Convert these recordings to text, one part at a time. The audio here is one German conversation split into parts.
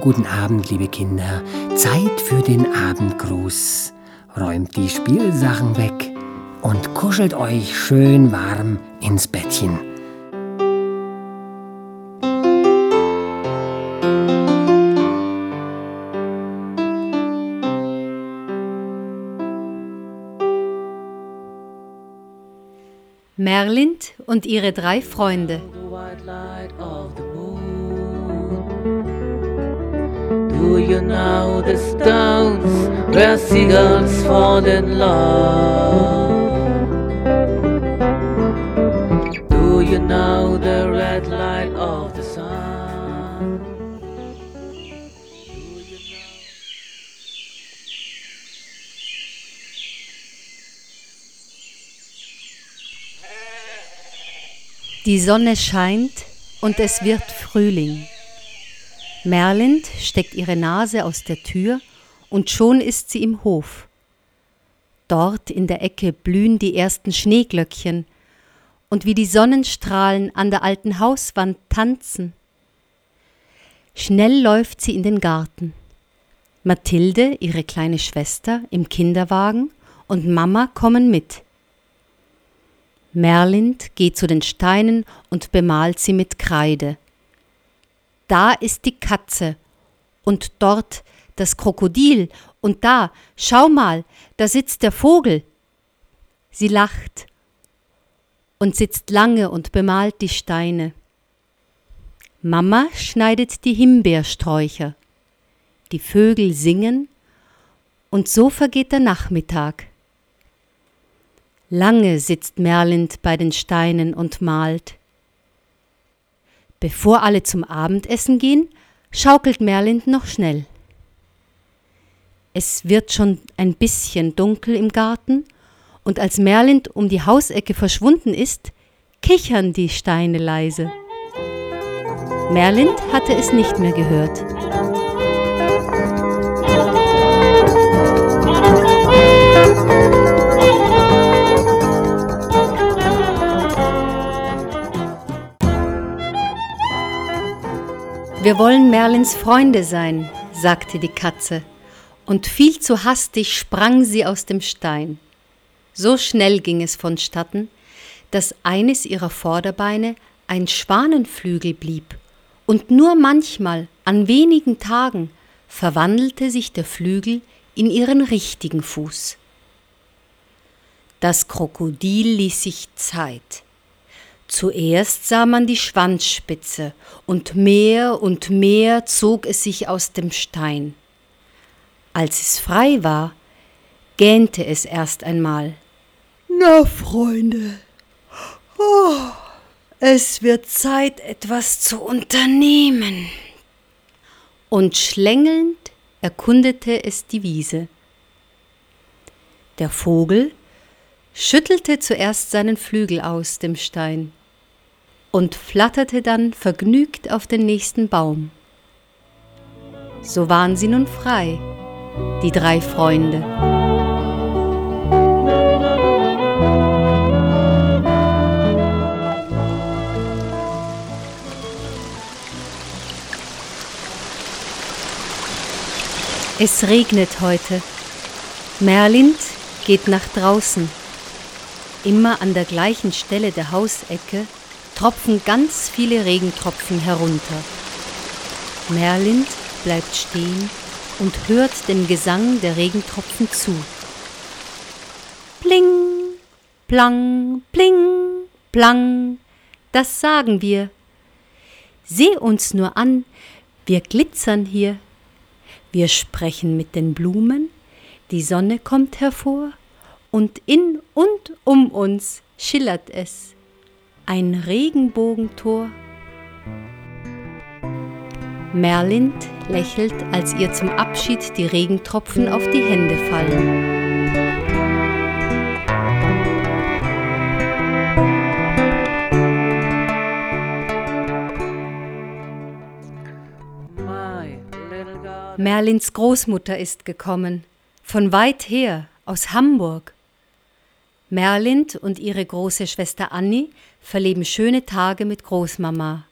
guten Abend, liebe Kinder. Zeit für den Abendgruß. Räumt die Spielsachen weg und kuschelt euch schön warm ins Bettchen. Merlind und ihre drei Freunde. Do you know the stones where seagulls fall in love? Do you know the red light of the sun? Die Sonne scheint und es wird Frühling. Merlind steckt ihre Nase aus der Tür und schon ist sie im Hof. Dort in der Ecke blühen die ersten Schneeglöckchen und wie die Sonnenstrahlen an der alten Hauswand tanzen. Schnell läuft sie in den Garten. Mathilde, ihre kleine Schwester, im Kinderwagen und Mama kommen mit. Merlind geht zu den Steinen und bemalt sie mit Kreide. Da ist die Katze und dort das Krokodil und da, schau mal, da sitzt der Vogel. Sie lacht und sitzt lange und bemalt die Steine. Mama schneidet die Himbeersträucher. Die Vögel singen und so vergeht der Nachmittag. Lange sitzt Merlind bei den Steinen und malt. Bevor alle zum Abendessen gehen, schaukelt Merlind noch schnell. Es wird schon ein bisschen dunkel im Garten, und als Merlind um die Hausecke verschwunden ist, kichern die Steine leise. Merlind hatte es nicht mehr gehört. Wir wollen Merlins Freunde sein, sagte die Katze, und viel zu hastig sprang sie aus dem Stein. So schnell ging es vonstatten, dass eines ihrer Vorderbeine ein Schwanenflügel blieb, und nur manchmal, an wenigen Tagen, verwandelte sich der Flügel in ihren richtigen Fuß. Das Krokodil ließ sich Zeit. Zuerst sah man die Schwanzspitze, und mehr und mehr zog es sich aus dem Stein. Als es frei war, gähnte es erst einmal. Na, Freunde, oh, es wird Zeit, etwas zu unternehmen. Und schlängelnd erkundete es die Wiese. Der Vogel schüttelte zuerst seinen Flügel aus dem Stein und flatterte dann vergnügt auf den nächsten Baum. So waren sie nun frei, die drei Freunde. Es regnet heute. Merlind geht nach draußen. Immer an der gleichen Stelle der Hausecke tropfen ganz viele Regentropfen herunter. Merlind bleibt stehen und hört dem Gesang der Regentropfen zu. Pling, plang, pling, plang, das sagen wir. Seh uns nur an, wir glitzern hier. Wir sprechen mit den Blumen, die Sonne kommt hervor, und in und um uns schillert es ein Regenbogentor. Merlind lächelt, als ihr zum Abschied die Regentropfen auf die Hände fallen. Merlins Großmutter ist gekommen, von weit her, aus Hamburg. Merlind und ihre große Schwester Annie verleben schöne Tage mit Großmama.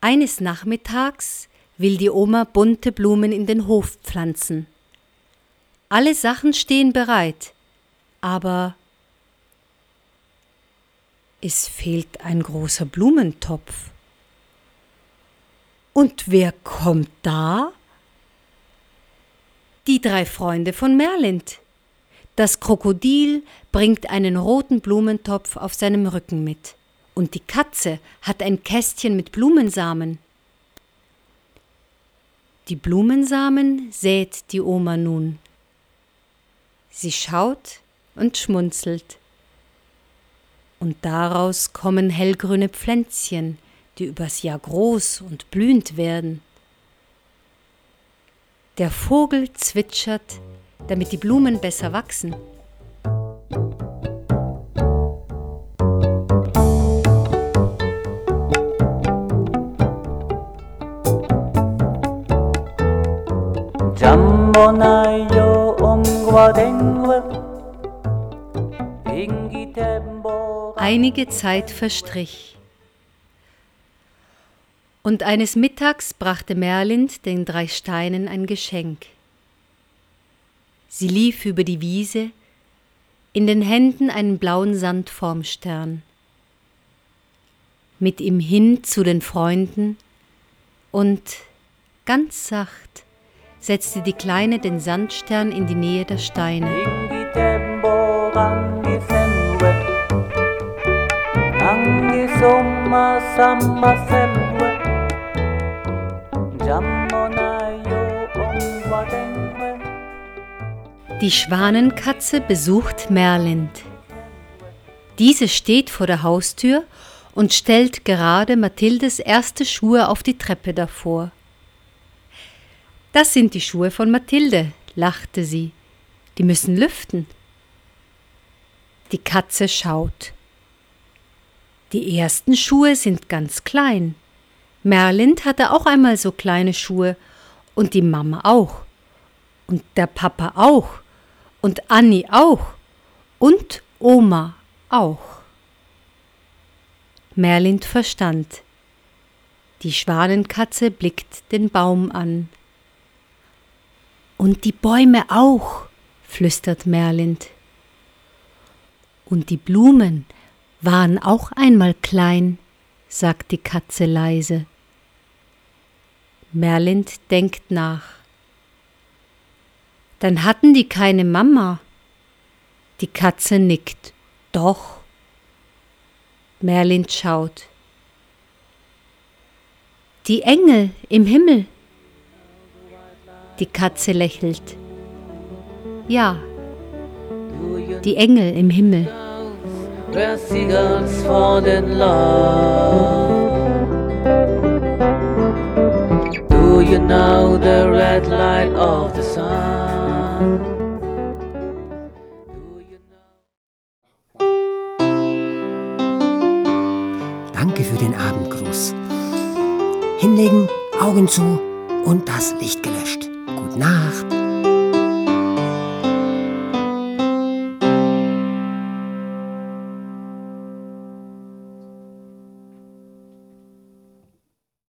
Eines Nachmittags will die Oma bunte Blumen in den Hof pflanzen. Alle Sachen stehen bereit, aber es fehlt ein großer Blumentopf. Und wer kommt da? Die drei Freunde von Merlind. Das Krokodil bringt einen roten Blumentopf auf seinem Rücken mit, und die Katze hat ein Kästchen mit Blumensamen. Die Blumensamen sät die Oma nun. Sie schaut und schmunzelt. Und daraus kommen hellgrüne Pflänzchen, die übers Jahr groß und blühend werden. Der Vogel zwitschert, damit die Blumen besser wachsen. Einige Zeit verstrich. Und eines Mittags brachte Merlind den drei Steinen ein Geschenk. Sie lief über die Wiese, in den Händen einen blauen Sandformstern. Mit ihm hin zu den Freunden und ganz sacht setzte die Kleine den Sandstern in die Nähe der Steine. Sommer, Sommer, Sommer, Jammer. Die Schwanenkatze besucht Merlind. Diese steht vor der Haustür und stellt gerade Mathildes erste Schuhe auf die Treppe davor. Das sind die Schuhe von Mathilde, lachte sie. Die müssen lüften. Die Katze schaut. Die ersten Schuhe sind ganz klein. Merlind hatte auch einmal so kleine Schuhe und die Mama auch. Und der Papa auch. Und Anni auch. Und Oma auch. Merlind verstand. Die Schwanenkatze blickt den Baum an. Und die Bäume auch, flüstert Merlind. Und die Blumen waren auch einmal klein, sagt die Katze leise. Merlind denkt nach. Dann hatten die keine Mama. Die Katze nickt. Doch. Merlind schaut. Die Engel im Himmel. Die Katze lächelt. Ja, die Engel im Himmel. Do you know the red light of the sun? Abendgruß. Hinlegen, Augen zu und das Licht gelöscht. Gute Nacht.